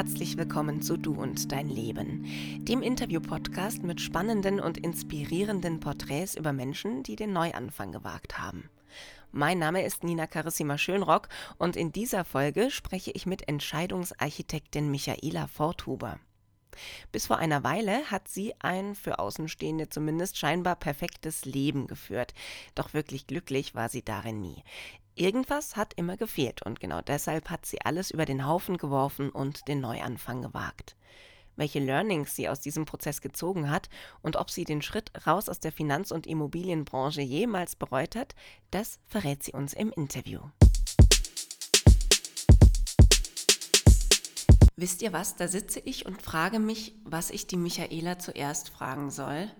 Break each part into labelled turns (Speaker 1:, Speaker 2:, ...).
Speaker 1: Herzlich willkommen zu Du und dein Leben, dem Interview-Podcast mit spannenden und inspirierenden Porträts über Menschen, die den Neuanfang gewagt haben. Mein Name ist Nina Carissima Schönrock und in dieser Folge spreche ich mit Entscheidungsarchitektin Michaela Forthuber. Bis vor einer Weile hat sie ein für Außenstehende zumindest scheinbar perfektes Leben geführt. Doch wirklich glücklich war sie darin nie. Irgendwas hat immer gefehlt und genau deshalb hat sie alles über den Haufen geworfen und den Neuanfang gewagt. Welche Learnings sie aus diesem Prozess gezogen hat und ob sie den Schritt raus aus der Finanz- und Immobilienbranche jemals bereut hat, das verrät sie uns im Interview. Wisst ihr was, da sitze ich und frage mich, was ich die Michaela zuerst fragen soll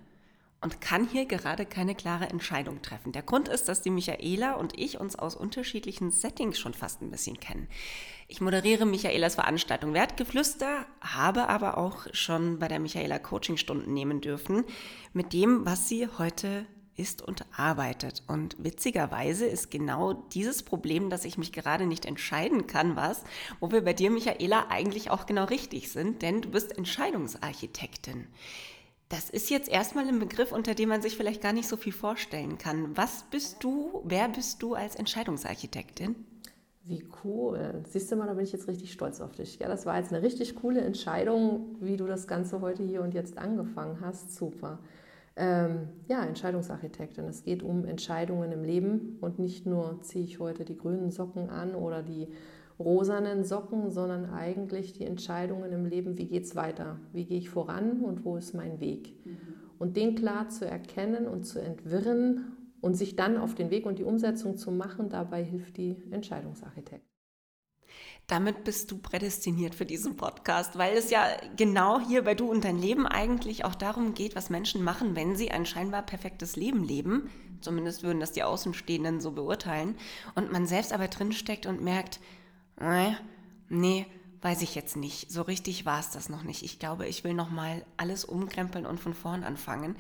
Speaker 1: und kann hier gerade keine klare Entscheidung treffen. Der Grund ist, dass die Michaela und ich uns aus unterschiedlichen Settings schon fast ein bisschen kennen. Ich moderiere Michaelas Veranstaltung Wertgeflüster, habe aber auch schon bei der Michaela Coachingstunden nehmen dürfen mit dem, was sie heute ist und arbeitet. Und witzigerweise ist genau dieses Problem, dass ich mich gerade nicht entscheiden kann, was, wo wir bei dir, Michaela, eigentlich auch genau richtig sind, denn du bist Entscheidungsarchitektin. Das ist jetzt erstmal ein Begriff, unter dem man sich vielleicht gar nicht so viel vorstellen kann. Was bist du, wer bist du als Entscheidungsarchitektin?
Speaker 2: Wie cool. Siehst du mal, da bin ich jetzt richtig stolz auf dich. Ja, das war jetzt eine richtig coole Entscheidung, wie du das Ganze heute hier und jetzt angefangen hast. Super. Ähm, ja, Entscheidungsarchitektin. Es geht um Entscheidungen im Leben und nicht nur ziehe ich heute die grünen Socken an oder die rosanen Socken, sondern eigentlich die Entscheidungen im Leben, wie geht es weiter, wie gehe ich voran und wo ist mein Weg. Mhm. Und den klar zu erkennen und zu entwirren und sich dann auf den Weg und die Umsetzung zu machen, dabei hilft die Entscheidungsarchitekt.
Speaker 1: Damit bist du prädestiniert für diesen Podcast, weil es ja genau hier bei Du und dein Leben eigentlich auch darum geht, was Menschen machen, wenn sie ein scheinbar perfektes Leben leben. Zumindest würden das die Außenstehenden so beurteilen. Und man selbst aber drinsteckt und merkt, äh, nee, weiß ich jetzt nicht. So richtig war es das noch nicht. Ich glaube, ich will noch mal alles umkrempeln und von vorn anfangen.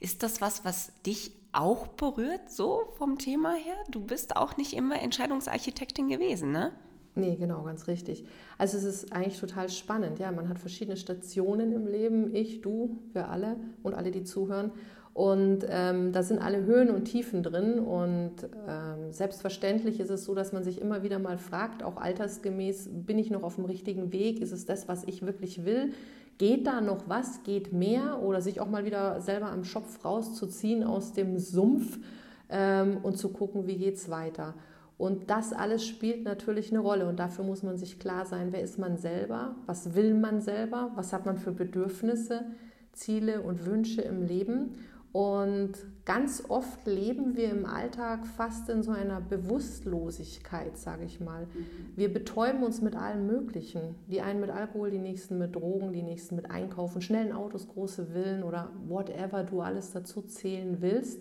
Speaker 1: Ist das was, was dich auch berührt, so vom Thema her? Du bist auch nicht immer Entscheidungsarchitektin gewesen, ne?
Speaker 2: Nee, genau, ganz richtig. Also es ist eigentlich total spannend. Ja, man hat verschiedene Stationen im Leben, ich, du, wir alle und alle, die zuhören. Und ähm, da sind alle Höhen und Tiefen drin. Und ähm, selbstverständlich ist es so, dass man sich immer wieder mal fragt, auch altersgemäß, bin ich noch auf dem richtigen Weg? Ist es das, was ich wirklich will? Geht da noch was? Geht mehr? Oder sich auch mal wieder selber am Schopf rauszuziehen aus dem Sumpf ähm, und zu gucken, wie geht es weiter? Und das alles spielt natürlich eine Rolle und dafür muss man sich klar sein, wer ist man selber, was will man selber, was hat man für Bedürfnisse, Ziele und Wünsche im Leben und ganz oft leben wir im Alltag fast in so einer Bewusstlosigkeit, sage ich mal. Wir betäuben uns mit allem Möglichen. Die einen mit Alkohol, die nächsten mit Drogen, die nächsten mit Einkaufen, schnellen Autos, große Villen oder whatever du alles dazu zählen willst.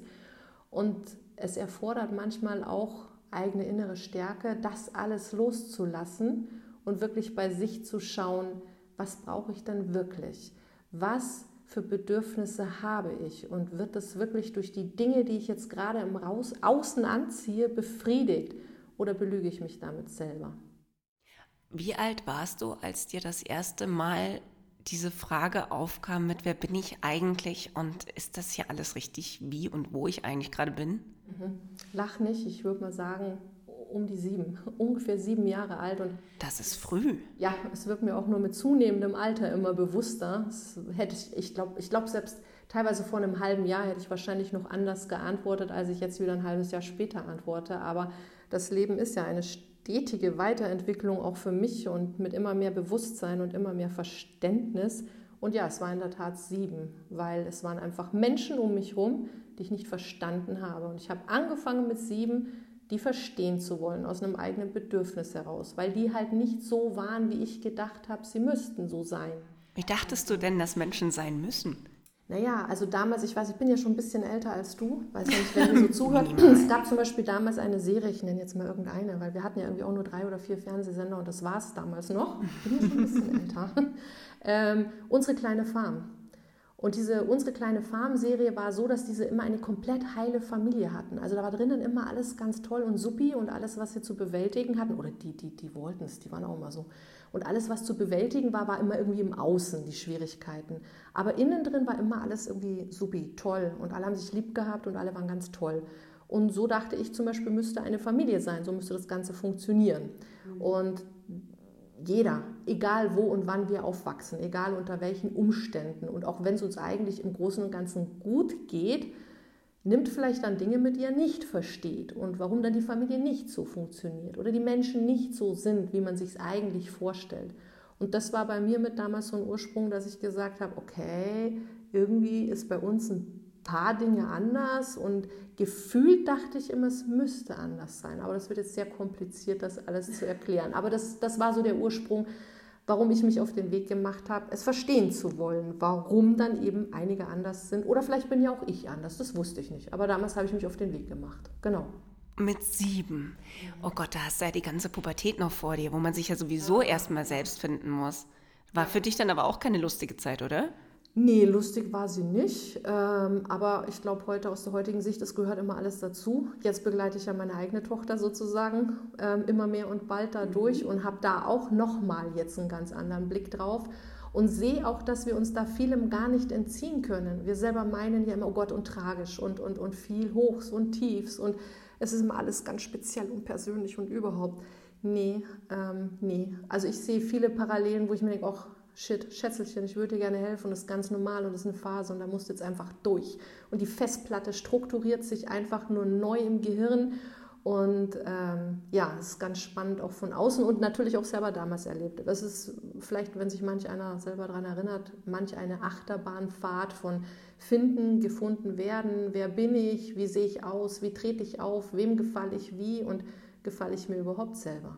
Speaker 2: Und es erfordert manchmal auch eigene innere Stärke, das alles loszulassen und wirklich bei sich zu schauen, was brauche ich denn wirklich? Was für Bedürfnisse habe ich und wird das wirklich durch die Dinge, die ich jetzt gerade im Raus Außen anziehe, befriedigt oder belüge ich mich damit selber?
Speaker 1: Wie alt warst du, als dir das erste Mal diese Frage aufkam mit, wer bin ich eigentlich und ist das hier alles richtig, wie und wo ich eigentlich gerade bin?
Speaker 2: Mhm. Lach nicht, ich würde mal sagen, um die sieben, ungefähr sieben Jahre alt. Und
Speaker 1: das ist früh.
Speaker 2: Ja, es wird mir auch nur mit zunehmendem Alter immer bewusster. Das hätte ich, ich glaube, ich glaub, selbst teilweise vor einem halben Jahr hätte ich wahrscheinlich noch anders geantwortet, als ich jetzt wieder ein halbes Jahr später antworte. Aber das Leben ist ja eine stetige Weiterentwicklung auch für mich und mit immer mehr Bewusstsein und immer mehr Verständnis. Und ja, es war in der Tat sieben, weil es waren einfach Menschen um mich herum, die ich nicht verstanden habe. Und ich habe angefangen mit sieben, die verstehen zu wollen aus einem eigenen Bedürfnis heraus, weil die halt nicht so waren, wie ich gedacht habe, sie müssten so sein.
Speaker 1: Wie dachtest du denn, dass Menschen sein müssen?
Speaker 2: Naja, also damals, ich weiß, ich bin ja schon ein bisschen älter als du, weiß nicht, wenn ihr so zuhört. es gab zum Beispiel damals eine Serie, ich nenne jetzt mal irgendeine, weil wir hatten ja irgendwie auch nur drei oder vier Fernsehsender und das war es damals noch. Ich bin ja schon ein bisschen älter. Ähm, unsere kleine Farm. Und diese unsere kleine Farm-Serie war so, dass diese immer eine komplett heile Familie hatten. Also da war drinnen immer alles ganz toll und suppi und alles, was sie zu bewältigen hatten, oder die, die, die wollten es, die waren auch immer so. Und alles, was zu bewältigen war, war immer irgendwie im Außen, die Schwierigkeiten. Aber innen drin war immer alles irgendwie suppi, toll. Und alle haben sich lieb gehabt und alle waren ganz toll. Und so dachte ich zum Beispiel, müsste eine Familie sein, so müsste das Ganze funktionieren. Mhm. Und jeder, egal wo und wann wir aufwachsen, egal unter welchen Umständen und auch wenn es uns eigentlich im Großen und Ganzen gut geht, nimmt vielleicht dann Dinge mit, die er nicht versteht und warum dann die Familie nicht so funktioniert oder die Menschen nicht so sind, wie man sich es eigentlich vorstellt. Und das war bei mir mit damals so ein Ursprung, dass ich gesagt habe, okay, irgendwie ist bei uns ein paar Dinge anders und gefühlt dachte ich immer, es müsste anders sein. Aber das wird jetzt sehr kompliziert, das alles zu erklären. Aber das, das war so der Ursprung, warum ich mich auf den Weg gemacht habe, es verstehen zu wollen, warum dann eben einige anders sind. Oder vielleicht bin ja auch ich anders, das wusste ich nicht. Aber damals habe ich mich auf den Weg gemacht. Genau.
Speaker 1: Mit sieben. Oh Gott, da hast du ja die ganze Pubertät noch vor dir, wo man sich ja sowieso erstmal selbst finden muss. War für dich dann aber auch keine lustige Zeit, oder?
Speaker 2: Nee, lustig war sie nicht. Ähm, aber ich glaube, heute aus der heutigen Sicht, es gehört immer alles dazu. Jetzt begleite ich ja meine eigene Tochter sozusagen ähm, immer mehr und bald dadurch mhm. und habe da auch nochmal jetzt einen ganz anderen Blick drauf und sehe auch, dass wir uns da vielem gar nicht entziehen können. Wir selber meinen ja immer, oh Gott, und tragisch und, und, und viel Hochs und Tiefs und es ist immer alles ganz speziell und persönlich und überhaupt. Nee, ähm, nee. Also ich sehe viele Parallelen, wo ich mir denke, auch shit, Schätzelchen, ich würde dir gerne helfen, das ist ganz normal und das ist eine Phase und da musst du jetzt einfach durch. Und die Festplatte strukturiert sich einfach nur neu im Gehirn und ähm, ja, es ist ganz spannend auch von außen und natürlich auch selber damals erlebt. Das ist vielleicht, wenn sich manch einer selber daran erinnert, manch eine Achterbahnfahrt von finden, gefunden werden, wer bin ich, wie sehe ich aus, wie trete ich auf, wem gefalle ich wie und gefalle ich mir überhaupt selber.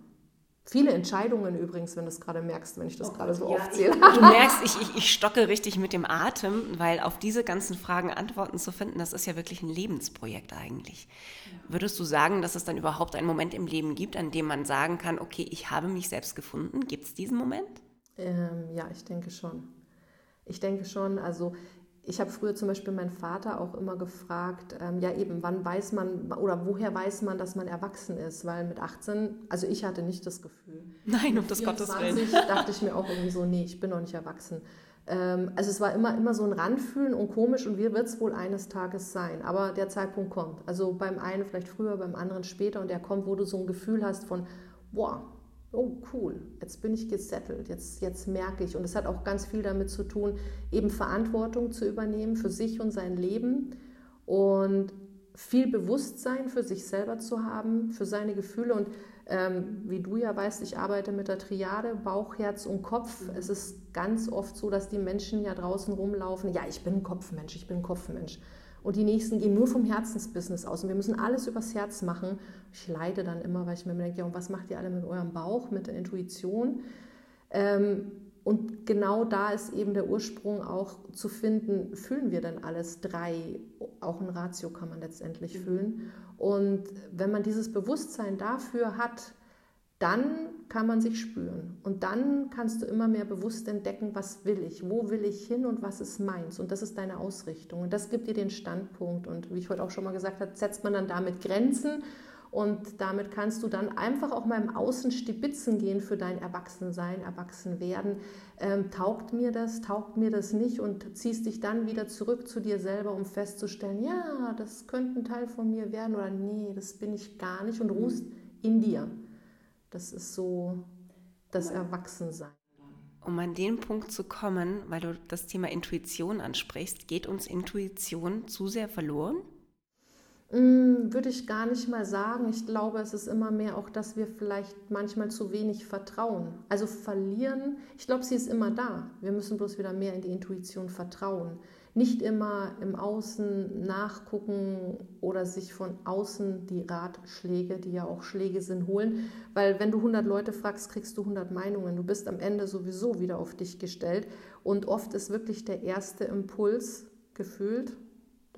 Speaker 2: Viele Entscheidungen übrigens, wenn du es gerade merkst, wenn ich das oh, gerade so ja, aufzähle.
Speaker 1: Ich, du merkst, ich, ich, ich stocke richtig mit dem Atem, weil auf diese ganzen Fragen Antworten zu finden, das ist ja wirklich ein Lebensprojekt eigentlich. Ja. Würdest du sagen, dass es dann überhaupt einen Moment im Leben gibt, an dem man sagen kann, okay, ich habe mich selbst gefunden? Gibt es diesen Moment?
Speaker 2: Ähm, ja, ich denke schon. Ich denke schon, also ich habe früher zum Beispiel meinen Vater auch immer gefragt, ähm, ja eben, wann weiß man oder woher weiß man, dass man erwachsen ist? Weil mit 18, also ich hatte nicht das Gefühl.
Speaker 1: Nein, um das Gottes Willen.
Speaker 2: dachte ich mir auch irgendwie so, nee, ich bin noch nicht erwachsen. Ähm, also es war immer, immer so ein Ranfühlen und komisch und wie wird es wohl eines Tages sein? Aber der Zeitpunkt kommt. Also beim einen vielleicht früher, beim anderen später und der kommt, wo du so ein Gefühl hast von, boah, oh cool, jetzt bin ich gesettelt, jetzt, jetzt merke ich. Und es hat auch ganz viel damit zu tun, eben Verantwortung zu übernehmen für sich und sein Leben und viel Bewusstsein für sich selber zu haben, für seine Gefühle. Und ähm, wie du ja weißt, ich arbeite mit der Triade Bauch, Herz und Kopf. Mhm. Es ist ganz oft so, dass die Menschen ja draußen rumlaufen, ja, ich bin ein Kopfmensch, ich bin ein Kopfmensch. Und die nächsten gehen nur vom Herzensbusiness aus. Und wir müssen alles übers Herz machen. Ich leide dann immer, weil ich mir denke, ja, und was macht ihr alle mit eurem Bauch, mit der Intuition? Ähm, und genau da ist eben der Ursprung auch zu finden, fühlen wir denn alles drei? Auch ein Ratio kann man letztendlich mhm. fühlen. Und wenn man dieses Bewusstsein dafür hat, dann kann man sich spüren. Und dann kannst du immer mehr bewusst entdecken, was will ich, wo will ich hin und was ist meins. Und das ist deine Ausrichtung. Und das gibt dir den Standpunkt. Und wie ich heute auch schon mal gesagt habe, setzt man dann damit Grenzen. Und damit kannst du dann einfach auch mal im Außen stibitzen gehen für dein Erwachsensein, Erwachsenwerden. Ähm, taugt mir das, taugt mir das nicht und ziehst dich dann wieder zurück zu dir selber, um festzustellen, ja, das könnte ein Teil von mir werden oder nee, das bin ich gar nicht und ruhst in dir. Das ist so das Erwachsensein.
Speaker 1: Um an den Punkt zu kommen, weil du das Thema Intuition ansprichst, geht uns Intuition zu sehr verloren?
Speaker 2: Mm, würde ich gar nicht mal sagen. Ich glaube, es ist immer mehr auch, dass wir vielleicht manchmal zu wenig vertrauen. Also verlieren, ich glaube, sie ist immer da. Wir müssen bloß wieder mehr in die Intuition vertrauen nicht immer im Außen nachgucken oder sich von außen die Ratschläge, die ja auch Schläge sind, holen. Weil wenn du 100 Leute fragst, kriegst du 100 Meinungen. Du bist am Ende sowieso wieder auf dich gestellt. Und oft ist wirklich der erste Impuls gefühlt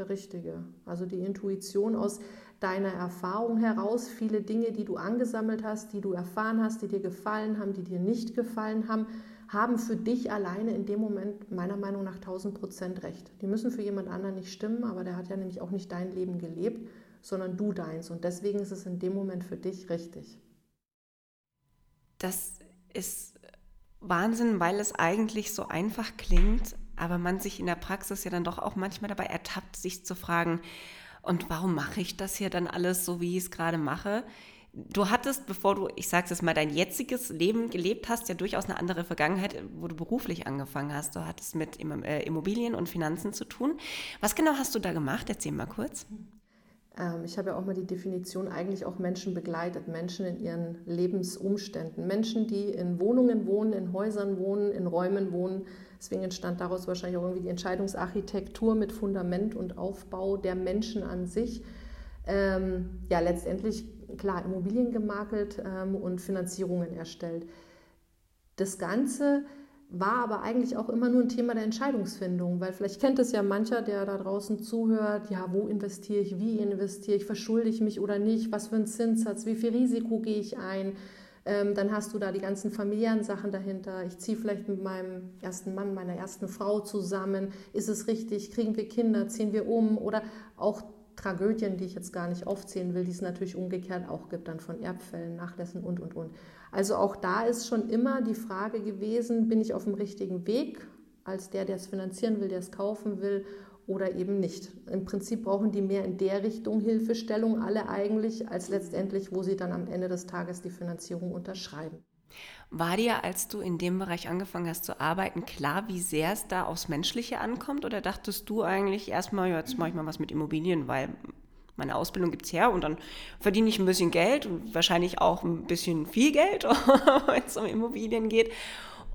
Speaker 2: der richtige. Also die Intuition aus deiner Erfahrung heraus, viele Dinge, die du angesammelt hast, die du erfahren hast, die dir gefallen haben, die dir nicht gefallen haben, haben für dich alleine in dem Moment meiner Meinung nach 1000 Prozent recht. Die müssen für jemand anderen nicht stimmen, aber der hat ja nämlich auch nicht dein Leben gelebt, sondern du deins. Und deswegen ist es in dem Moment für dich richtig.
Speaker 1: Das ist Wahnsinn, weil es eigentlich so einfach klingt, aber man sich in der Praxis ja dann doch auch manchmal dabei ertappt, sich zu fragen, und warum mache ich das hier dann alles so, wie ich es gerade mache? Du hattest, bevor du, ich sag's jetzt mal, dein jetziges Leben gelebt hast, ja durchaus eine andere Vergangenheit, wo du beruflich angefangen hast. Du hattest mit äh, Immobilien und Finanzen zu tun. Was genau hast du da gemacht? Erzähl mal kurz.
Speaker 2: Ähm, ich habe ja auch mal die Definition eigentlich auch Menschen begleitet, Menschen in ihren Lebensumständen, Menschen, die in Wohnungen wohnen, in Häusern wohnen, in Räumen wohnen. Deswegen entstand daraus wahrscheinlich auch irgendwie die Entscheidungsarchitektur mit Fundament und Aufbau der Menschen an sich. Ähm, ja, letztendlich klar Immobilien gemakelt ähm, und Finanzierungen erstellt. Das Ganze war aber eigentlich auch immer nur ein Thema der Entscheidungsfindung, weil vielleicht kennt es ja mancher, der da draußen zuhört, ja, wo investiere ich, wie investiere ich, verschulde ich mich oder nicht, was für ein Zinssatz, wie viel Risiko gehe ich ein. Ähm, dann hast du da die ganzen familiären Sachen dahinter. Ich ziehe vielleicht mit meinem ersten Mann, meiner ersten Frau zusammen. Ist es richtig? Kriegen wir Kinder? Ziehen wir um? Oder auch Tragödien, die ich jetzt gar nicht aufzählen will, die es natürlich umgekehrt auch gibt, dann von Erbfällen, Nachlässen und, und, und. Also auch da ist schon immer die Frage gewesen, bin ich auf dem richtigen Weg als der, der es finanzieren will, der es kaufen will oder eben nicht. Im Prinzip brauchen die mehr in der Richtung Hilfestellung, alle eigentlich, als letztendlich, wo sie dann am Ende des Tages die Finanzierung unterschreiben.
Speaker 1: War dir, als du in dem Bereich angefangen hast zu arbeiten, klar, wie sehr es da aufs Menschliche ankommt? Oder dachtest du eigentlich erstmal, jetzt mache ich mal was mit Immobilien, weil meine Ausbildung gibt es her und dann verdiene ich ein bisschen Geld und wahrscheinlich auch ein bisschen viel Geld, wenn es um Immobilien geht.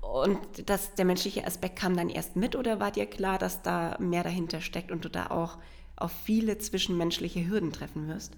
Speaker 1: Und das, der menschliche Aspekt kam dann erst mit oder war dir klar, dass da mehr dahinter steckt und du da auch auf viele zwischenmenschliche Hürden treffen wirst?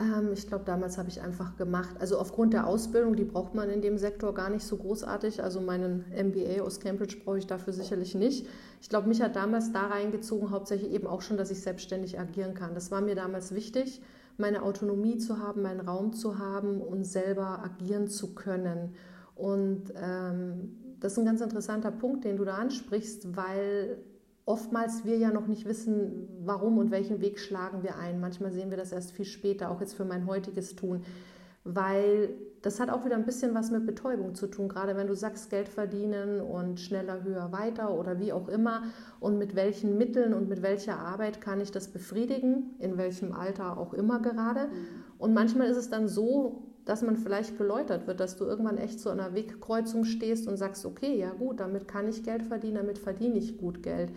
Speaker 2: Ähm, ich glaube, damals habe ich einfach gemacht. Also aufgrund der Ausbildung, die braucht man in dem Sektor gar nicht so großartig. Also meinen MBA aus Cambridge brauche ich dafür sicherlich nicht. Ich glaube, mich hat damals da reingezogen, hauptsächlich eben auch schon, dass ich selbstständig agieren kann. Das war mir damals wichtig, meine Autonomie zu haben, meinen Raum zu haben und selber agieren zu können. Und ähm, das ist ein ganz interessanter Punkt, den du da ansprichst, weil oftmals wir ja noch nicht wissen, warum und welchen Weg schlagen wir ein. Manchmal sehen wir das erst viel später, auch jetzt für mein heutiges Tun, weil das hat auch wieder ein bisschen was mit Betäubung zu tun, gerade wenn du sagst, Geld verdienen und schneller, höher, weiter oder wie auch immer und mit welchen Mitteln und mit welcher Arbeit kann ich das befriedigen, in welchem Alter auch immer gerade. Und manchmal ist es dann so, dass man vielleicht geläutert wird, dass du irgendwann echt zu einer Wegkreuzung stehst und sagst, okay, ja gut, damit kann ich Geld verdienen, damit verdiene ich gut Geld.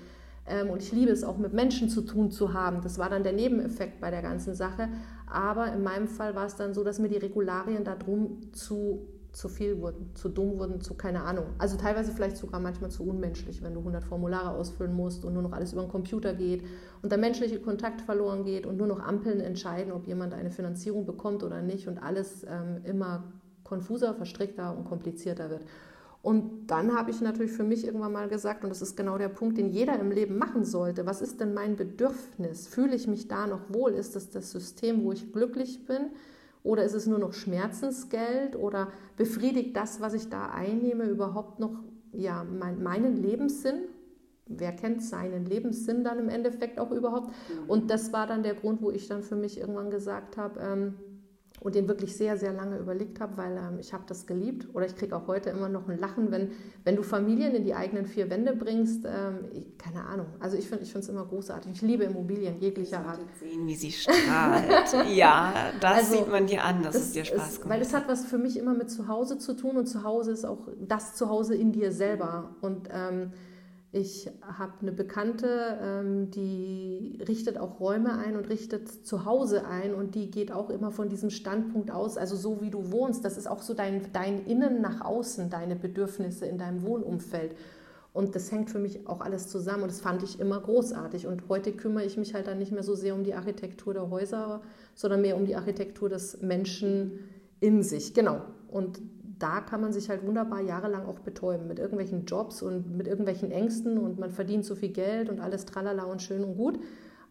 Speaker 2: Ähm, und ich liebe es auch mit Menschen zu tun zu haben. Das war dann der Nebeneffekt bei der ganzen Sache. Aber in meinem Fall war es dann so, dass mir die Regularien darum zu, zu viel wurden, zu dumm wurden, zu keine Ahnung. Also teilweise vielleicht sogar manchmal zu unmenschlich, wenn du 100 Formulare ausfüllen musst und nur noch alles über den Computer geht und der menschliche Kontakt verloren geht und nur noch Ampeln entscheiden, ob jemand eine Finanzierung bekommt oder nicht und alles ähm, immer konfuser, verstrickter und komplizierter wird. Und dann habe ich natürlich für mich irgendwann mal gesagt, und das ist genau der Punkt, den jeder im Leben machen sollte, was ist denn mein Bedürfnis? Fühle ich mich da noch wohl? Ist das das System, wo ich glücklich bin? Oder ist es nur noch Schmerzensgeld? Oder befriedigt das, was ich da einnehme, überhaupt noch ja, mein, meinen Lebenssinn? Wer kennt seinen Lebenssinn dann im Endeffekt auch überhaupt? Und das war dann der Grund, wo ich dann für mich irgendwann gesagt habe, ähm, und den wirklich sehr, sehr lange überlegt habe, weil ähm, ich habe das geliebt oder ich kriege auch heute immer noch ein Lachen, wenn, wenn du Familien in die eigenen vier Wände bringst. Ähm, ich, keine Ahnung. Also ich finde es immer großartig. Ich liebe Immobilien jeglicher Art.
Speaker 1: sehen, wie sie strahlt. ja, das also, sieht man dir an, dass das es dir Spaß
Speaker 2: ist, Weil es hat was für mich immer mit Zuhause zu tun und Zuhause ist auch das Zuhause in dir selber. Und ähm, ich habe eine Bekannte, ähm, die richtet auch Räume ein und richtet zu Hause ein und die geht auch immer von diesem Standpunkt aus, also so wie du wohnst, das ist auch so dein, dein Innen nach außen, deine Bedürfnisse in deinem Wohnumfeld. Und das hängt für mich auch alles zusammen und das fand ich immer großartig. Und heute kümmere ich mich halt dann nicht mehr so sehr um die Architektur der Häuser, sondern mehr um die Architektur des Menschen in sich. Genau. Und da kann man sich halt wunderbar jahrelang auch betäuben mit irgendwelchen Jobs und mit irgendwelchen Ängsten und man verdient so viel Geld und alles tralala und schön und gut.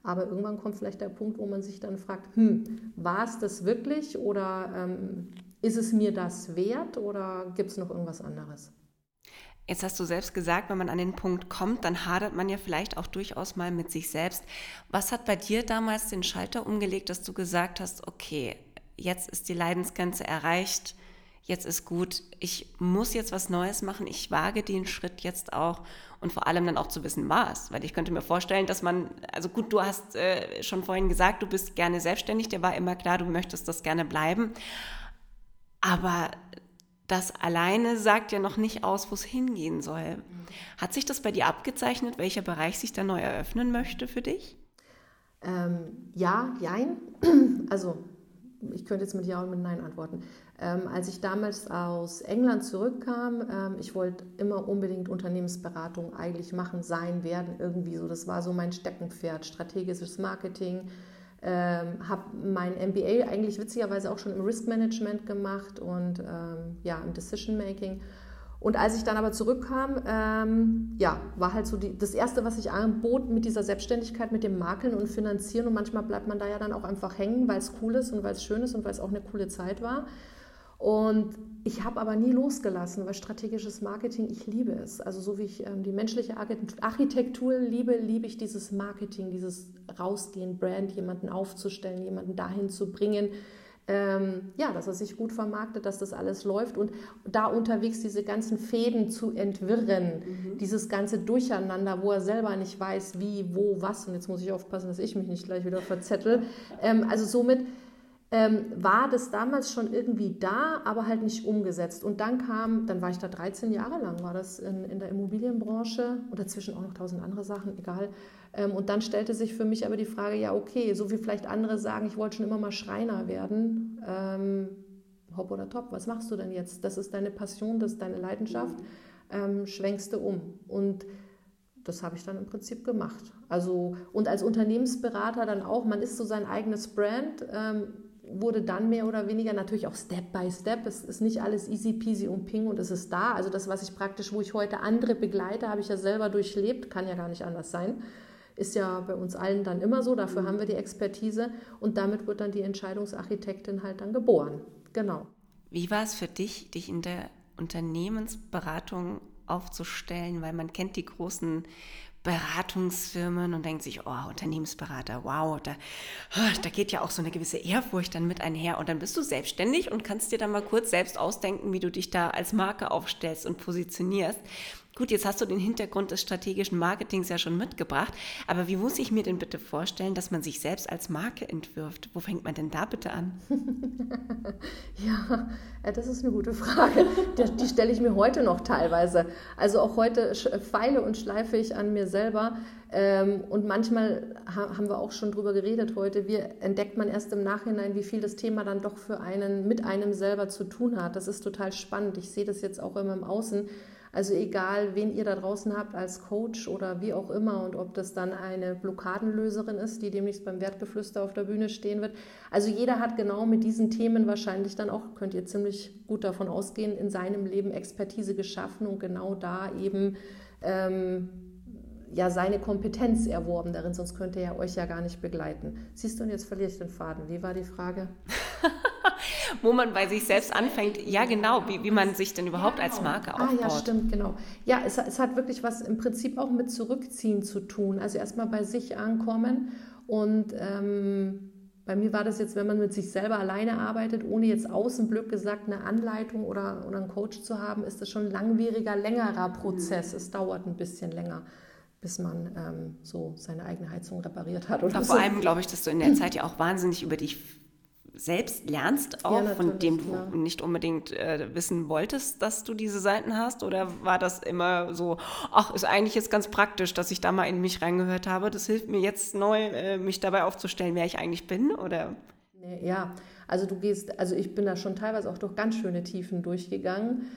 Speaker 2: Aber irgendwann kommt vielleicht der Punkt, wo man sich dann fragt, hm, war es das wirklich oder ähm, ist es mir das wert oder gibt es noch irgendwas anderes?
Speaker 1: Jetzt hast du selbst gesagt, wenn man an den Punkt kommt, dann hadert man ja vielleicht auch durchaus mal mit sich selbst. Was hat bei dir damals den Schalter umgelegt, dass du gesagt hast, okay, jetzt ist die Leidensgrenze erreicht, jetzt ist gut, ich muss jetzt was Neues machen, ich wage den Schritt jetzt auch und vor allem dann auch zu wissen, was. Weil ich könnte mir vorstellen, dass man, also gut, du hast äh, schon vorhin gesagt, du bist gerne selbstständig, dir war immer klar, du möchtest das gerne bleiben. Aber das alleine sagt ja noch nicht aus, wo es hingehen soll. Hat sich das bei dir abgezeichnet, welcher Bereich sich da neu eröffnen möchte für dich?
Speaker 2: Ähm, ja, jein. Also ich könnte jetzt mit Ja und mit Nein antworten. Ähm, als ich damals aus England zurückkam, ähm, ich wollte immer unbedingt Unternehmensberatung eigentlich machen, sein, werden, irgendwie so. Das war so mein Steckenpferd, strategisches Marketing, ähm, habe mein MBA eigentlich witzigerweise auch schon im Risk Management gemacht und ähm, ja, im Decision Making. Und als ich dann aber zurückkam, ähm, ja, war halt so die, das Erste, was ich anbot mit dieser Selbstständigkeit, mit dem Makeln und Finanzieren. Und manchmal bleibt man da ja dann auch einfach hängen, weil es cool ist und weil es schön ist und weil es auch eine coole Zeit war. Und ich habe aber nie losgelassen, weil strategisches Marketing, ich liebe es. Also so wie ich ähm, die menschliche Architektur liebe, liebe ich dieses Marketing, dieses Rausgehen, Brand, jemanden aufzustellen, jemanden dahin zu bringen, ähm, ja, dass er sich gut vermarktet, dass das alles läuft und da unterwegs diese ganzen Fäden zu entwirren, mhm. dieses ganze Durcheinander, wo er selber nicht weiß, wie, wo, was. Und jetzt muss ich aufpassen, dass ich mich nicht gleich wieder verzettel. Ähm, also somit ähm, war das damals schon irgendwie da, aber halt nicht umgesetzt. Und dann kam, dann war ich da 13 Jahre lang, war das in, in der Immobilienbranche und dazwischen auch noch tausend andere Sachen, egal. Ähm, und dann stellte sich für mich aber die Frage, ja okay, so wie vielleicht andere sagen, ich wollte schon immer mal Schreiner werden, ähm, hopp oder top, was machst du denn jetzt? Das ist deine Passion, das ist deine Leidenschaft, ähm, schwenkst du um. Und das habe ich dann im Prinzip gemacht. Also, und als Unternehmensberater dann auch, man ist so sein eigenes Brand. Ähm, wurde dann mehr oder weniger natürlich auch Step by Step. Es ist nicht alles easy peasy und ping und es ist da. Also das, was ich praktisch, wo ich heute andere begleite, habe ich ja selber durchlebt, kann ja gar nicht anders sein. Ist ja bei uns allen dann immer so, dafür haben wir die Expertise und damit wird dann die Entscheidungsarchitektin halt dann geboren. Genau.
Speaker 1: Wie war es für dich, dich in der Unternehmensberatung aufzustellen, weil man kennt die großen Beratungsfirmen und denkt sich, oh, Unternehmensberater, wow, da, da geht ja auch so eine gewisse Ehrfurcht dann mit einher. Und dann bist du selbstständig und kannst dir dann mal kurz selbst ausdenken, wie du dich da als Marke aufstellst und positionierst. Gut, jetzt hast du den Hintergrund des strategischen Marketings ja schon mitgebracht, aber wie muss ich mir denn bitte vorstellen, dass man sich selbst als Marke entwirft? Wo fängt man denn da bitte an?
Speaker 2: ja, äh, das ist eine gute Frage. Die, die stelle ich mir heute noch teilweise. Also auch heute feile und schleife ich an mir selber. Ähm, und manchmal haben wir auch schon drüber geredet heute, wie entdeckt man erst im Nachhinein, wie viel das Thema dann doch für einen, mit einem selber zu tun hat. Das ist total spannend. Ich sehe das jetzt auch immer im Außen also egal, wen ihr da draußen habt als Coach oder wie auch immer und ob das dann eine Blockadenlöserin ist, die demnächst beim Wertgeflüster auf der Bühne stehen wird. Also jeder hat genau mit diesen Themen wahrscheinlich dann auch, könnt ihr ziemlich gut davon ausgehen, in seinem Leben Expertise geschaffen und genau da eben ähm, ja seine Kompetenz erworben darin, sonst könnte er euch ja gar nicht begleiten. Siehst du, und jetzt verliere ich den Faden. Wie war die Frage?
Speaker 1: wo man bei sich selbst anfängt, ja genau, wie, wie man sich denn überhaupt als Marke aufbaut.
Speaker 2: Ah ja, stimmt, genau. Ja, es, es hat wirklich was im Prinzip auch mit Zurückziehen zu tun. Also erstmal bei sich ankommen und ähm, bei mir war das jetzt, wenn man mit sich selber alleine arbeitet, ohne jetzt außenblöd gesagt eine Anleitung oder, oder einen Coach zu haben, ist das schon ein langwieriger, längerer Prozess. Es dauert ein bisschen länger bis man ähm, so seine eigene Heizung repariert hat.
Speaker 1: Oder
Speaker 2: so.
Speaker 1: Vor allem glaube ich, dass du in der Zeit ja auch wahnsinnig über dich selbst lernst, auch ja, von dem du ja. nicht unbedingt äh, wissen wolltest, dass du diese Seiten hast? Oder war das immer so, ach, ist eigentlich jetzt ganz praktisch, dass ich da mal in mich reingehört habe? Das hilft mir jetzt neu, äh, mich dabei aufzustellen, wer ich eigentlich bin? Oder?
Speaker 2: Ja, also du gehst, also ich bin da schon teilweise auch durch ganz schöne Tiefen durchgegangen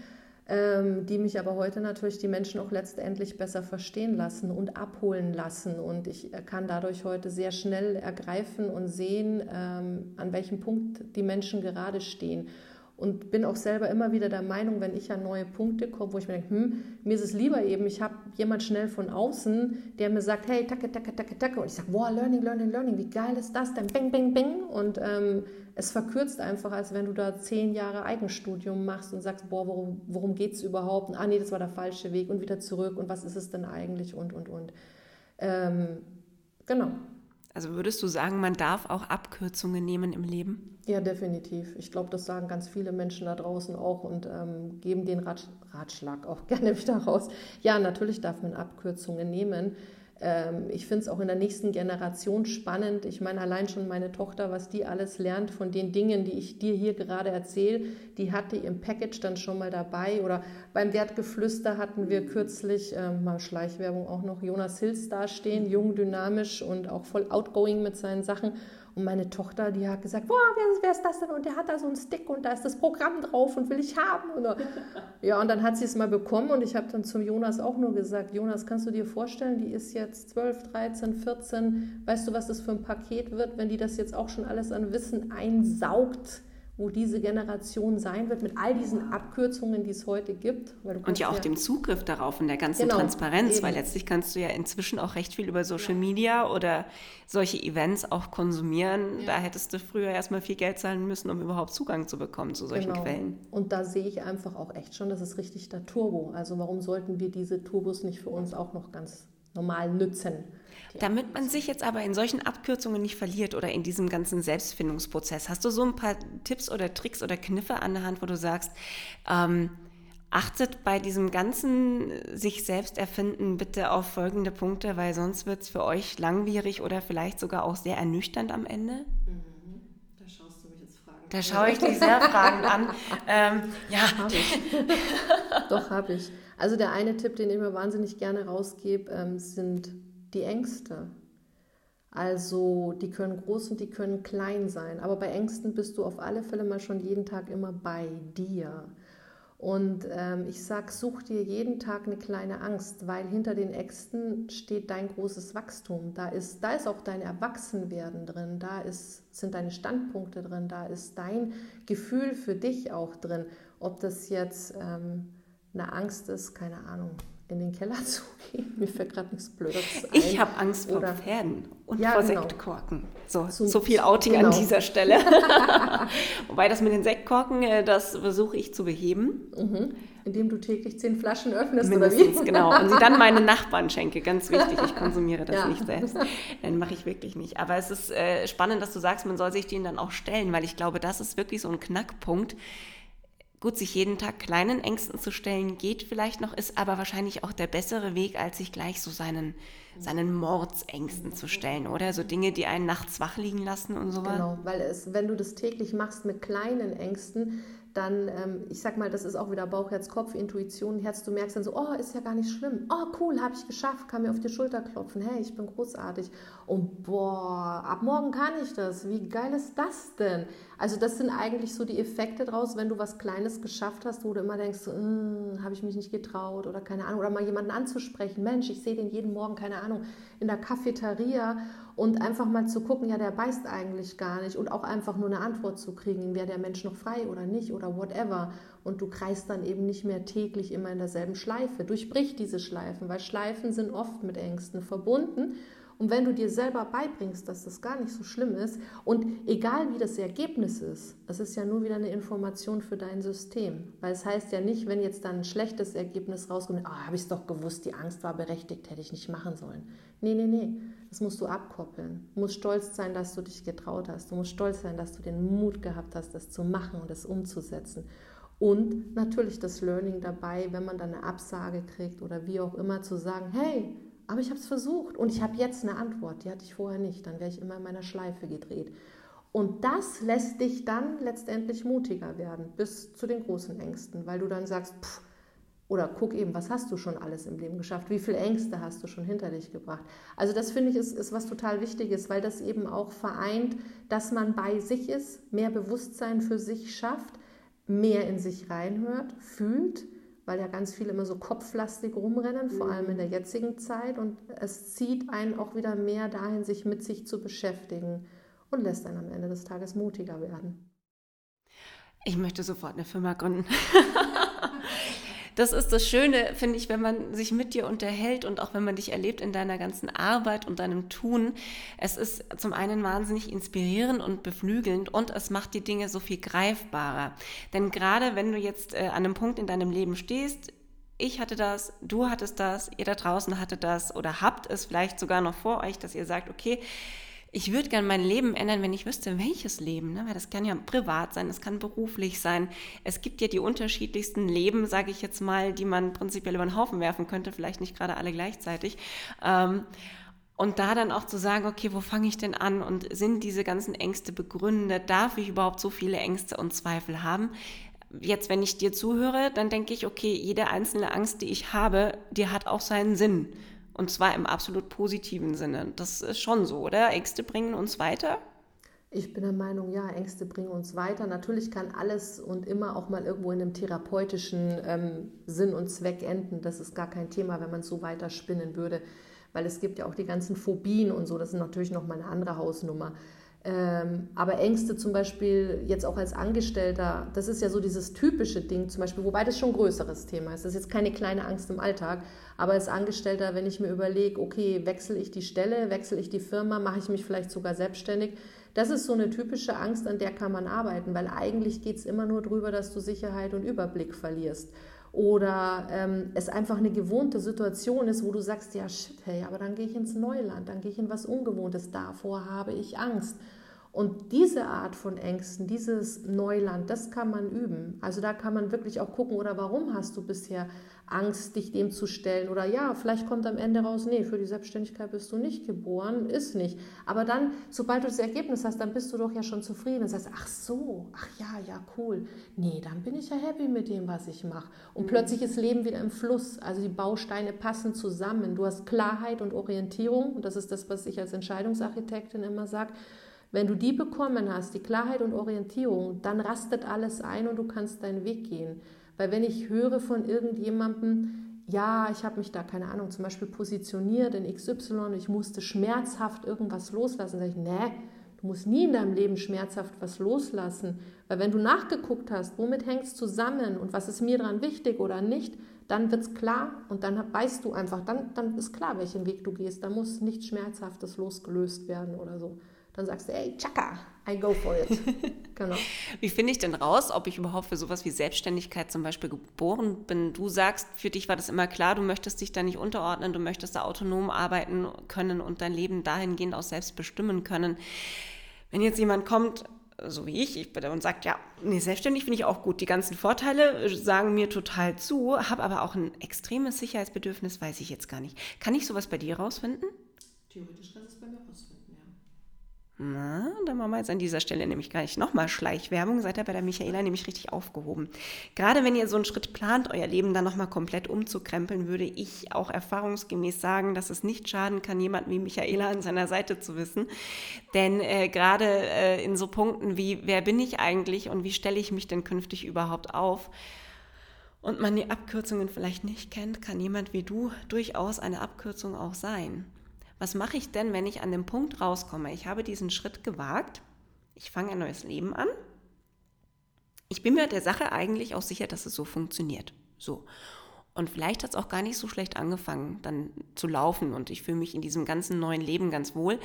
Speaker 2: ähm, die mich aber heute natürlich die Menschen auch letztendlich besser verstehen lassen und abholen lassen. Und ich äh, kann dadurch heute sehr schnell ergreifen und sehen, ähm, an welchem Punkt die Menschen gerade stehen. Und bin auch selber immer wieder der Meinung, wenn ich an neue Punkte komme, wo ich mir denke, hm, mir ist es lieber eben, ich habe jemand schnell von außen, der mir sagt, hey, tacke, tacke, tacke, tacke. Und ich sage, wow, Learning, Learning, Learning, wie geil ist das denn? Bang, bang, bang. Und ähm, es verkürzt einfach, als wenn du da zehn Jahre Eigenstudium machst und sagst, boah, worum, worum geht es überhaupt? Und, ah, nee, das war der falsche Weg und wieder zurück und was ist es denn eigentlich und, und, und. Ähm, genau.
Speaker 1: Also würdest du sagen, man darf auch Abkürzungen nehmen im Leben?
Speaker 2: Ja, definitiv. Ich glaube, das sagen ganz viele Menschen da draußen auch und ähm, geben den Rat Ratschlag auch gerne wieder raus. Ja, natürlich darf man Abkürzungen nehmen. Ähm, ich finde es auch in der nächsten Generation spannend. Ich meine, allein schon meine Tochter, was die alles lernt von den Dingen, die ich dir hier gerade erzähle, die hatte im Package dann schon mal dabei. Oder beim Wertgeflüster hatten wir kürzlich, äh, mal Schleichwerbung auch noch, Jonas Hills dastehen, jung, dynamisch und auch voll outgoing mit seinen Sachen. Und meine Tochter, die hat gesagt, boah, wer, wer, ist das denn? Und der hat da so einen Stick und da ist das Programm drauf und will ich haben. Und, ja, und dann hat sie es mal bekommen und ich habe dann zum Jonas auch nur gesagt, Jonas, kannst du dir vorstellen, die ist jetzt 12, 13, 14. Weißt du, was das für ein Paket wird, wenn die das jetzt auch schon alles an Wissen einsaugt? Wo diese Generation sein wird, mit all diesen Abkürzungen, die es heute gibt.
Speaker 1: und ja auch ja dem Zugriff darauf und der ganzen genau, Transparenz, eben. weil letztlich kannst du ja inzwischen auch recht viel über Social ja. Media oder solche Events auch konsumieren. Ja. Da hättest du früher erstmal viel Geld zahlen müssen, um überhaupt Zugang zu bekommen zu solchen genau. Quellen.
Speaker 2: Und da sehe ich einfach auch echt schon, das ist richtig der Turbo. Also warum sollten wir diese Turbos nicht für uns auch noch ganz normal nützen?
Speaker 1: Damit man sich jetzt aber in solchen Abkürzungen nicht verliert oder in diesem ganzen Selbstfindungsprozess, hast du so ein paar Tipps oder Tricks oder Kniffe an der Hand, wo du sagst, ähm, achtet bei diesem ganzen sich selbst erfinden bitte auf folgende Punkte, weil sonst wird es für euch langwierig oder vielleicht sogar auch sehr ernüchternd am Ende? Mhm.
Speaker 2: Da schaust du mich jetzt Fragen
Speaker 1: Da schaue ich dich sehr fragend an. Ähm,
Speaker 2: ja. Hab ich. Doch, habe ich. Also der eine Tipp, den ich mir wahnsinnig gerne rausgebe, ähm, sind die Ängste. Also die können groß und die können klein sein. Aber bei Ängsten bist du auf alle Fälle mal schon jeden Tag immer bei dir. Und ähm, ich sage, such dir jeden Tag eine kleine Angst, weil hinter den Ängsten steht dein großes Wachstum. Da ist, da ist auch dein Erwachsenwerden drin, da ist, sind deine Standpunkte drin, da ist dein Gefühl für dich auch drin. Ob das jetzt ähm, eine Angst ist, keine Ahnung, in den Keller zu gehen. Mir fällt gerade nichts Blödes
Speaker 1: ein. Ich habe Angst vor Oder, Pferden und ja, vor genau. Sektkorken. So, so, so, viel Outing genau. an dieser Stelle. Wobei das mit den Sektkorken, äh, das versuche ich zu beheben.
Speaker 2: Mhm. Indem du täglich zehn Flaschen öffnest
Speaker 1: Mindestens, oder wie? genau. Und sie dann meinen Nachbarn schenke. Ganz wichtig, ich konsumiere das ja. nicht selbst. Dann mache ich wirklich nicht. Aber es ist äh, spannend, dass du sagst, man soll sich denen dann auch stellen, weil ich glaube, das ist wirklich so ein Knackpunkt Gut, sich jeden Tag kleinen Ängsten zu stellen, geht vielleicht noch, ist aber wahrscheinlich auch der bessere Weg, als sich gleich so seinen, seinen Mordsängsten zu stellen, oder? So Dinge, die einen nachts wach liegen lassen und so weiter.
Speaker 2: Genau, weil es, wenn du das täglich machst mit kleinen Ängsten, dann, ähm, ich sag mal, das ist auch wieder Bauch, Herz, Kopf, Intuition, Herz, du merkst dann so, oh, ist ja gar nicht schlimm, oh, cool, habe ich geschafft, kann mir auf die Schulter klopfen, hey, ich bin großartig. Und boah, ab morgen kann ich das, wie geil ist das denn? Also das sind eigentlich so die Effekte draus, wenn du was Kleines geschafft hast, wo du immer denkst, hm, habe ich mich nicht getraut oder keine Ahnung, oder mal jemanden anzusprechen, Mensch, ich sehe den jeden Morgen, keine Ahnung, in der Cafeteria und einfach mal zu gucken, ja, der beißt eigentlich gar nicht und auch einfach nur eine Antwort zu kriegen, wäre der Mensch noch frei oder nicht oder whatever. Und du kreist dann eben nicht mehr täglich immer in derselben Schleife. Durchbrich diese Schleifen, weil Schleifen sind oft mit Ängsten verbunden. Und wenn du dir selber beibringst, dass das gar nicht so schlimm ist und egal wie das Ergebnis ist, es ist ja nur wieder eine Information für dein System. Weil es heißt ja nicht, wenn jetzt dann ein schlechtes Ergebnis rauskommt, ah, habe ich es doch gewusst, die Angst war berechtigt, hätte ich nicht machen sollen. Nee, nee, nee. Das musst du abkoppeln. Du musst stolz sein, dass du dich getraut hast. Du musst stolz sein, dass du den Mut gehabt hast, das zu machen und das umzusetzen. Und natürlich das Learning dabei, wenn man dann eine Absage kriegt oder wie auch immer, zu sagen, hey, aber ich habe es versucht und ich habe jetzt eine Antwort, die hatte ich vorher nicht. Dann wäre ich immer in meiner Schleife gedreht. Und das lässt dich dann letztendlich mutiger werden, bis zu den großen Ängsten, weil du dann sagst, pff, oder guck eben, was hast du schon alles im Leben geschafft? Wie viele Ängste hast du schon hinter dich gebracht? Also das finde ich ist, ist was total Wichtiges, weil das eben auch vereint, dass man bei sich ist, mehr Bewusstsein für sich schafft, mehr in sich reinhört, fühlt, weil ja ganz viele immer so kopflastig rumrennen, vor allem in der mhm. jetzigen Zeit. Und es zieht einen auch wieder mehr dahin, sich mit sich zu beschäftigen und lässt einen am Ende des Tages mutiger werden.
Speaker 1: Ich möchte sofort eine Firma gründen. das ist das Schöne, finde ich, wenn man sich mit dir unterhält und auch wenn man dich erlebt in deiner ganzen Arbeit und deinem Tun. Es ist zum einen wahnsinnig inspirierend und beflügelnd und es macht die Dinge so viel greifbarer. Denn gerade wenn du jetzt äh, an einem Punkt in deinem Leben stehst, ich hatte das, du hattest das, ihr da draußen hatte das oder habt es vielleicht sogar noch vor euch, dass ihr sagt, okay, ich würde gerne mein Leben ändern, wenn ich wüsste, welches Leben. Ne? Weil das kann ja privat sein, es kann beruflich sein. Es gibt ja die unterschiedlichsten Leben, sage ich jetzt mal, die man prinzipiell über den Haufen werfen könnte, vielleicht nicht gerade alle gleichzeitig. Ähm, und da dann auch zu sagen, okay, wo fange ich denn an? Und sind diese ganzen Ängste begründet? Darf ich überhaupt so viele Ängste und Zweifel haben? Jetzt, wenn ich dir zuhöre, dann denke ich, okay, jede einzelne Angst, die ich habe, die hat auch seinen Sinn. Und zwar im absolut positiven Sinne. Das ist schon so, oder? Ängste bringen uns weiter?
Speaker 2: Ich bin der Meinung, ja, Ängste bringen uns weiter. Natürlich kann alles und immer auch mal irgendwo in einem therapeutischen ähm, Sinn und Zweck enden. Das ist gar kein Thema, wenn man es so weiter spinnen würde. Weil es gibt ja auch die ganzen Phobien und so. Das ist natürlich noch mal eine andere Hausnummer. Ähm, aber Ängste zum Beispiel jetzt auch als Angestellter, das ist ja so dieses typische Ding zum Beispiel, wobei das schon ein größeres Thema ist. Das ist jetzt keine kleine Angst im Alltag, aber als Angestellter, wenn ich mir überlege, okay, wechsle ich die Stelle, wechsle ich die Firma, mache ich mich vielleicht sogar selbstständig, das ist so eine typische Angst, an der kann man arbeiten, weil eigentlich geht es immer nur darüber, dass du Sicherheit und Überblick verlierst oder ähm, es einfach eine gewohnte Situation ist, wo du sagst, ja shit, hey, aber dann gehe ich ins Neuland, dann gehe ich in was Ungewohntes, davor habe ich Angst. Und diese Art von Ängsten, dieses Neuland, das kann man üben. Also da kann man wirklich auch gucken, oder warum hast du bisher Angst, dich dem zu stellen? Oder ja, vielleicht kommt am Ende raus, nee, für die Selbstständigkeit bist du nicht geboren, ist nicht. Aber dann, sobald du das Ergebnis hast, dann bist du doch ja schon zufrieden und sagst, ach so, ach ja, ja, cool. Nee, dann bin ich ja happy mit dem, was ich mache. Und mhm. plötzlich ist Leben wieder im Fluss. Also die Bausteine passen zusammen. Du hast Klarheit und Orientierung. Und das ist das, was ich als Entscheidungsarchitektin immer sage wenn du die bekommen hast, die Klarheit und Orientierung, dann rastet alles ein und du kannst deinen Weg gehen. Weil wenn ich höre von irgendjemandem, ja, ich habe mich da, keine Ahnung, zum Beispiel positioniert in XY, ich musste schmerzhaft irgendwas loslassen, sage ich, nee, du musst nie in deinem Leben schmerzhaft was loslassen. Weil wenn du nachgeguckt hast, womit hängt es zusammen und was ist mir daran wichtig oder nicht, dann wird es klar und dann weißt du einfach, dann, dann ist klar, welchen Weg du gehst. Da muss nichts Schmerzhaftes losgelöst werden oder so dann sagst du, ey, tschakka, I go for it.
Speaker 1: genau. Wie finde ich denn raus, ob ich überhaupt für sowas wie Selbstständigkeit zum Beispiel geboren bin? Du sagst, für dich war das immer klar, du möchtest dich da nicht unterordnen, du möchtest da autonom arbeiten können und dein Leben dahingehend auch selbst bestimmen können. Wenn jetzt jemand kommt, so wie ich, ich und sagt, ja, nee, selbstständig finde ich auch gut. Die ganzen Vorteile sagen mir total zu, habe aber auch ein extremes Sicherheitsbedürfnis, weiß ich jetzt gar nicht. Kann ich sowas bei dir rausfinden?
Speaker 2: Theoretisch kann es bei mir rausfinden.
Speaker 1: Na, dann machen wir jetzt an dieser Stelle nämlich gleich nochmal Schleichwerbung. Seid ihr bei der Michaela nämlich richtig aufgehoben. Gerade wenn ihr so einen Schritt plant, euer Leben dann nochmal komplett umzukrempeln, würde ich auch erfahrungsgemäß sagen, dass es nicht schaden kann, jemanden wie Michaela an seiner Seite zu wissen. Denn äh, gerade äh, in so Punkten wie, wer bin ich eigentlich und wie stelle ich mich denn künftig überhaupt auf? Und man die Abkürzungen vielleicht nicht kennt, kann jemand wie du durchaus eine Abkürzung auch sein was mache ich denn, wenn ich an dem Punkt rauskomme? Ich habe diesen Schritt gewagt, ich fange ein neues Leben an. Ich bin mir der Sache eigentlich auch sicher, dass es so funktioniert. So. Und vielleicht hat es auch gar nicht so schlecht angefangen, dann zu laufen und ich fühle mich in diesem ganzen neuen Leben ganz wohl.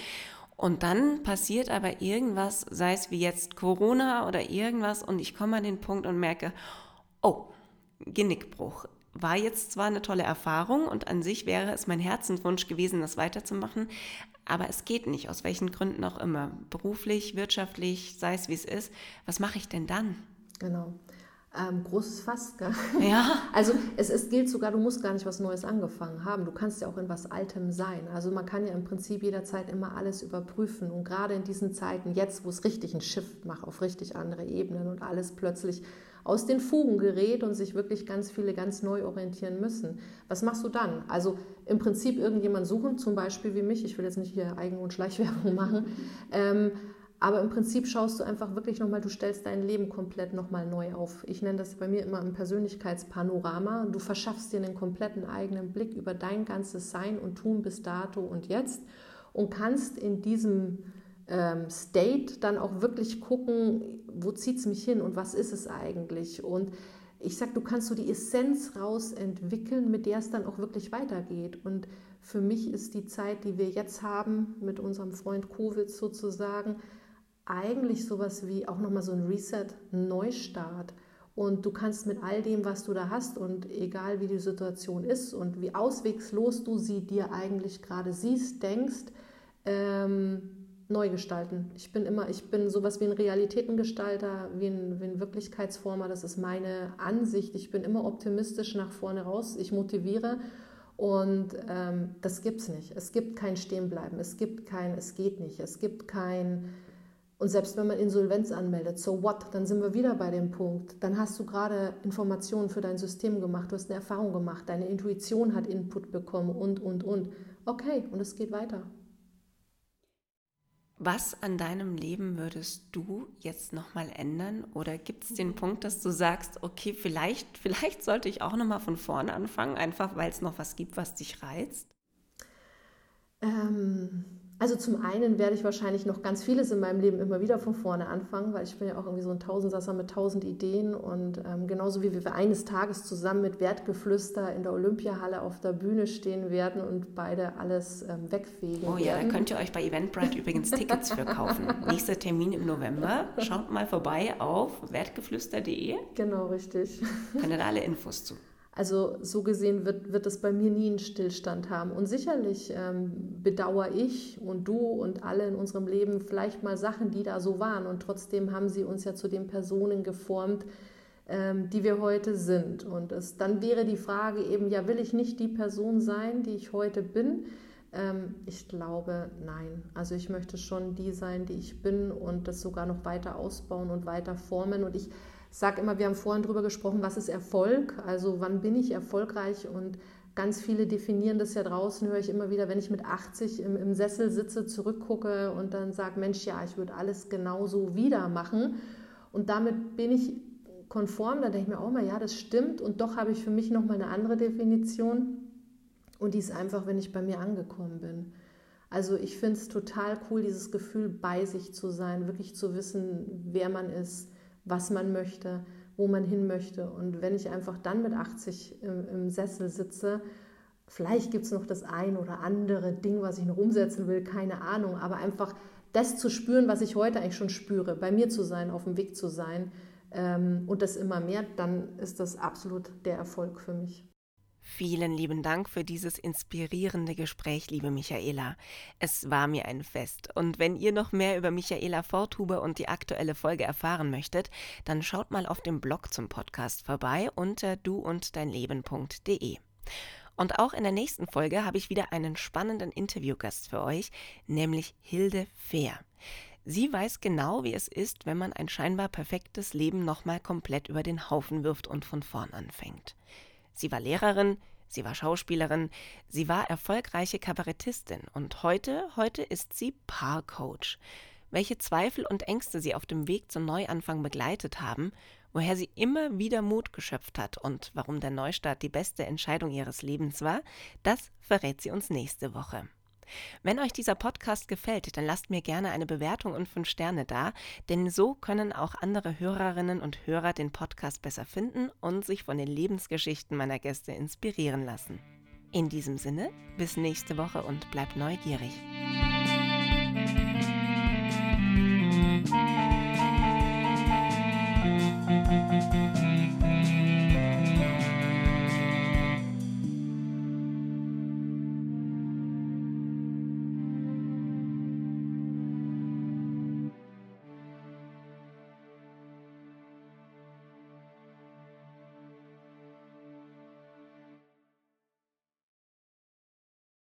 Speaker 1: Und dann passiert aber irgendwas, sei es wie jetzt Corona oder irgendwas, und ich komme an den Punkt und merke, oh, Genickbruch war jetzt zwar eine tolle Erfahrung und an sich wäre es mein Herzenswunsch gewesen, das weiterzumachen, aber es geht nicht, aus welchen Gründen auch immer. Beruflich, wirtschaftlich, sei es wie es ist. Was mache ich denn dann?
Speaker 2: Genau. Ähm, großes Fass, gell?
Speaker 1: Ja.
Speaker 2: Also es, es gilt sogar, du musst gar nicht was Neues angefangen haben. Du kannst ja auch in was Altem sein. Also man kann ja im Prinzip jederzeit immer alles überprüfen. Und gerade in diesen Zeiten, jetzt, wo es richtig einen Shift macht auf richtig andere Ebenen und alles plötzlich aus den Fugen gerät und sich wirklich ganz viele ganz neu orientieren müssen. Was machst du dann? Also im Prinzip irgendjemand suchen, zum Beispiel wie mich, ich will jetzt nicht hier Eigen- und Schleichwerbung machen, ähm, aber im Prinzip schaust du einfach wirklich nochmal, du stellst dein Leben komplett nochmal neu auf. Ich nenne das bei mir immer ein Persönlichkeitspanorama. Du verschaffst dir einen kompletten eigenen Blick über dein ganzes Sein und Tun bis dato und jetzt und kannst in diesem ähm, State dann auch wirklich gucken, wo zieht es mich hin und was ist es eigentlich. Und ich sage, du kannst so die Essenz raus entwickeln, mit der es dann auch wirklich weitergeht. Und für mich ist die Zeit, die wir jetzt haben, mit unserem Freund Covid sozusagen, eigentlich sowas wie auch nochmal so ein Reset, Neustart. Und du kannst mit all dem, was du da hast und egal wie die Situation ist und wie auswegslos du sie dir eigentlich gerade siehst, denkst, ähm, neu gestalten. Ich bin immer, ich bin sowas wie ein Realitätengestalter, wie ein, wie ein Wirklichkeitsformer. Das ist meine Ansicht. Ich bin immer optimistisch nach vorne raus. Ich motiviere und ähm, das es nicht. Es gibt kein Stehenbleiben. Es gibt kein, es geht nicht. Es gibt kein und selbst wenn man Insolvenz anmeldet, so what, dann sind wir wieder bei dem Punkt. Dann hast du gerade Informationen für dein System gemacht, du hast eine Erfahrung gemacht, deine Intuition hat Input bekommen und, und, und. Okay, und es geht weiter.
Speaker 1: Was an deinem Leben würdest du jetzt nochmal ändern? Oder gibt es den Punkt, dass du sagst, okay, vielleicht, vielleicht sollte ich auch nochmal von vorne anfangen, einfach weil es noch was gibt, was dich reizt?
Speaker 2: Ähm, also zum einen werde ich wahrscheinlich noch ganz vieles in meinem Leben immer wieder von vorne anfangen, weil ich bin ja auch irgendwie so ein Tausendsasser mit tausend Ideen und ähm, genauso wie wir eines Tages zusammen mit Wertgeflüster in der Olympiahalle auf der Bühne stehen werden und beide alles ähm, wegfegen
Speaker 1: Oh ja, da könnt ihr euch bei Eventbrite übrigens Tickets für kaufen. Nächster Termin im November. Schaut mal vorbei auf wertgeflüster.de.
Speaker 2: Genau, richtig.
Speaker 1: Könnt ihr da alle Infos zu.
Speaker 2: Also so gesehen wird, wird es bei mir nie einen Stillstand haben. Und sicherlich ähm, bedauere ich und du und alle in unserem Leben vielleicht mal Sachen, die da so waren. Und trotzdem haben sie uns ja zu den Personen geformt, ähm, die wir heute sind. Und es, dann wäre die Frage eben, ja, will ich nicht die Person sein, die ich heute bin? Ähm, ich glaube, nein. Also ich möchte schon die sein, die ich bin und das sogar noch weiter ausbauen und weiter formen. Und ich sage immer, wir haben vorhin darüber gesprochen, was ist Erfolg? Also wann bin ich erfolgreich? Und ganz viele definieren das ja draußen, höre ich immer wieder, wenn ich mit 80 im, im Sessel sitze, zurückgucke und dann sage, Mensch, ja, ich würde alles genauso wieder machen. Und damit bin ich konform, dann denke ich mir auch mal, ja, das stimmt. Und doch habe ich für mich nochmal eine andere Definition. Und die ist einfach, wenn ich bei mir angekommen bin. Also ich finde es total cool, dieses Gefühl bei sich zu sein, wirklich zu wissen, wer man ist, was man möchte, wo man hin möchte. Und wenn ich einfach dann mit 80 im, im Sessel sitze, vielleicht gibt es noch das ein oder andere Ding, was ich noch umsetzen will, keine Ahnung, aber einfach das zu spüren, was ich heute eigentlich schon spüre, bei mir zu sein, auf dem Weg zu sein ähm, und das immer mehr, dann ist das absolut der Erfolg für mich.
Speaker 1: Vielen lieben Dank für dieses inspirierende Gespräch, liebe Michaela. Es war mir ein Fest. Und wenn ihr noch mehr über Michaela Forthuber und die aktuelle Folge erfahren möchtet, dann schaut mal auf dem Blog zum Podcast vorbei unter duunddeinleben.de. Und auch in der nächsten Folge habe ich wieder einen spannenden Interviewgast für euch, nämlich Hilde Fehr. Sie weiß genau, wie es ist, wenn man ein scheinbar perfektes Leben nochmal komplett über den Haufen wirft und von vorn anfängt. Sie war Lehrerin, sie war Schauspielerin, sie war erfolgreiche Kabarettistin und heute, heute ist sie Paarcoach. Welche Zweifel und Ängste sie auf dem Weg zum Neuanfang begleitet haben, woher sie immer wieder Mut geschöpft hat und warum der Neustart die beste Entscheidung ihres Lebens war, das verrät sie uns nächste Woche. Wenn euch dieser Podcast gefällt, dann lasst mir gerne eine Bewertung und fünf Sterne da, denn so können auch andere Hörerinnen und Hörer den Podcast besser finden und sich von den Lebensgeschichten meiner Gäste inspirieren lassen. In diesem Sinne, bis nächste Woche und bleibt neugierig. Musik